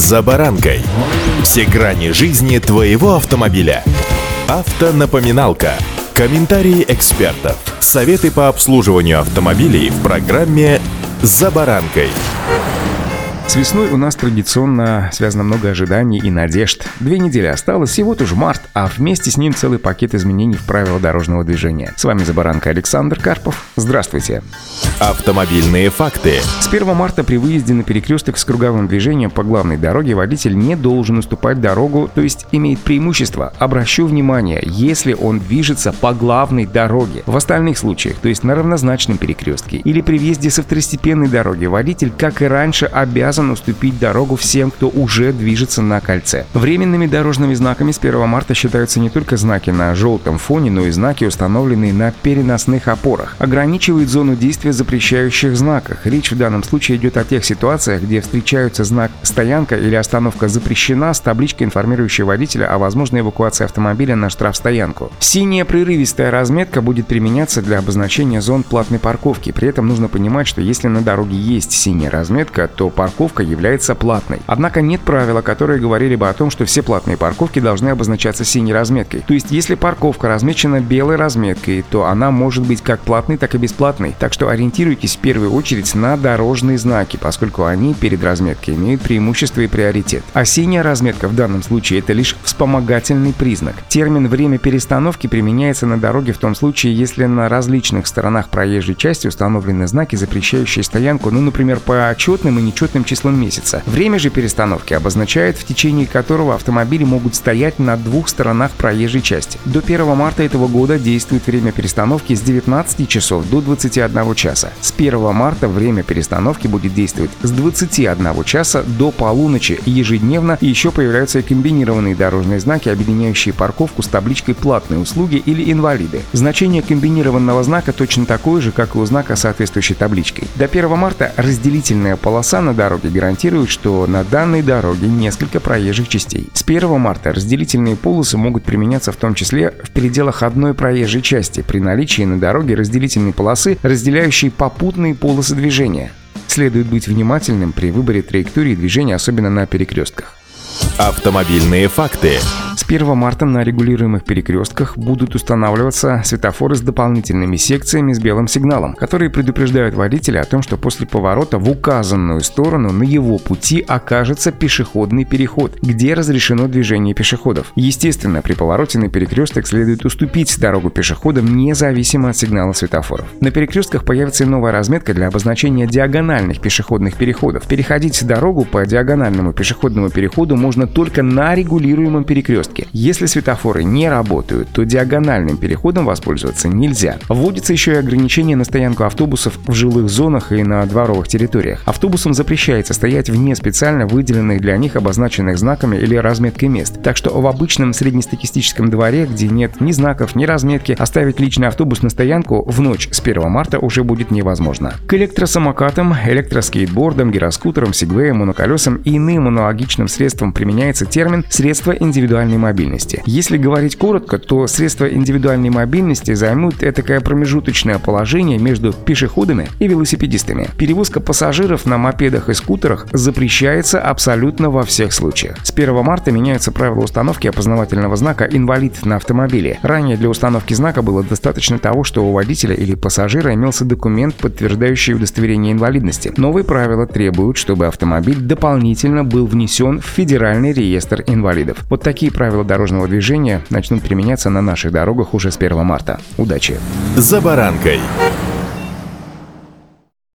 «За баранкой». Все грани жизни твоего автомобиля. Автонапоминалка. Комментарии экспертов. Советы по обслуживанию автомобилей в программе «За баранкой». С весной у нас традиционно связано много ожиданий и надежд. Две недели осталось, и вот уж март, а вместе с ним целый пакет изменений в правила дорожного движения. С вами за баранка Александр Карпов. Здравствуйте. Автомобильные факты. С 1 марта при выезде на перекресток с круговым движением по главной дороге водитель не должен уступать дорогу, то есть имеет преимущество. Обращу внимание, если он движется по главной дороге. В остальных случаях, то есть на равнозначном перекрестке или при въезде со второстепенной дороги, водитель, как и раньше, обязан уступить дорогу всем, кто уже движется на кольце. Временными дорожными знаками с 1 марта считаются не только знаки на желтом фоне, но и знаки, установленные на переносных опорах. Ограничивает зону действия за запрещающих знаках. Речь в данном случае идет о тех ситуациях, где встречаются знак «стоянка» или «остановка запрещена» с табличкой, информирующей водителя о возможной эвакуации автомобиля на штрафстоянку. Синяя прерывистая разметка будет применяться для обозначения зон платной парковки. При этом нужно понимать, что если на дороге есть синяя разметка, то парковка является платной. Однако нет правила, которые говорили бы о том, что все платные парковки должны обозначаться синей разметкой. То есть, если парковка размечена белой разметкой, то она может быть как платной, так и бесплатной. Так что ориентируйтесь ориентируйтесь в первую очередь на дорожные знаки, поскольку они перед разметкой имеют преимущество и приоритет. Синяя разметка в данном случае это лишь вспомогательный признак. Термин «время перестановки» применяется на дороге в том случае, если на различных сторонах проезжей части установлены знаки, запрещающие стоянку, ну, например, по четным и нечетным числам месяца. Время же перестановки обозначает, в течение которого автомобили могут стоять на двух сторонах проезжей части. До 1 марта этого года действует время перестановки с 19 часов до 21 часа. С 1 марта время перестановки будет действовать с 21 часа до полуночи ежедневно. Еще появляются комбинированные дорожные знаки, объединяющие парковку с табличкой «Платные услуги» или «Инвалиды». Значение комбинированного знака точно такое же, как и у знака соответствующей табличкой. До 1 марта разделительная полоса на дороге гарантирует, что на данной дороге несколько проезжих частей. С 1 марта разделительные полосы могут применяться в том числе в пределах одной проезжей части при наличии на дороге разделительной полосы, разделяющей попутные полосы движения. Следует быть внимательным при выборе траектории движения, особенно на перекрестках. Автомобильные факты. С 1 марта на регулируемых перекрестках будут устанавливаться светофоры с дополнительными секциями с белым сигналом, которые предупреждают водителя о том, что после поворота в указанную сторону на его пути окажется пешеходный переход, где разрешено движение пешеходов. Естественно, при повороте на перекресток следует уступить дорогу пешеходам независимо от сигнала светофоров. На перекрестках появится и новая разметка для обозначения диагональных пешеходных переходов. Переходить дорогу по диагональному пешеходному переходу можно только на регулируемом перекрестке. Если светофоры не работают, то диагональным переходом воспользоваться нельзя. Вводится еще и ограничение на стоянку автобусов в жилых зонах и на дворовых территориях. Автобусам запрещается стоять вне специально выделенных для них обозначенных знаками или разметкой мест. Так что в обычном среднестатистическом дворе, где нет ни знаков, ни разметки, оставить личный автобус на стоянку в ночь с 1 марта уже будет невозможно. К электросамокатам, электроскейтбордам, гироскутерам, сегвеям, моноколесам и иным аналогичным средствам применяется термин «средства индивидуальной мобильности. Если говорить коротко, то средства индивидуальной мобильности займут этакое промежуточное положение между пешеходами и велосипедистами. Перевозка пассажиров на мопедах и скутерах запрещается абсолютно во всех случаях. С 1 марта меняются правила установки опознавательного знака «Инвалид» на автомобиле. Ранее для установки знака было достаточно того, что у водителя или пассажира имелся документ, подтверждающий удостоверение инвалидности. Новые правила требуют, чтобы автомобиль дополнительно был внесен в Федеральный реестр инвалидов. Вот такие правила дорожного движения начнут применяться на наших дорогах уже с 1 марта. Удачи! За баранкой.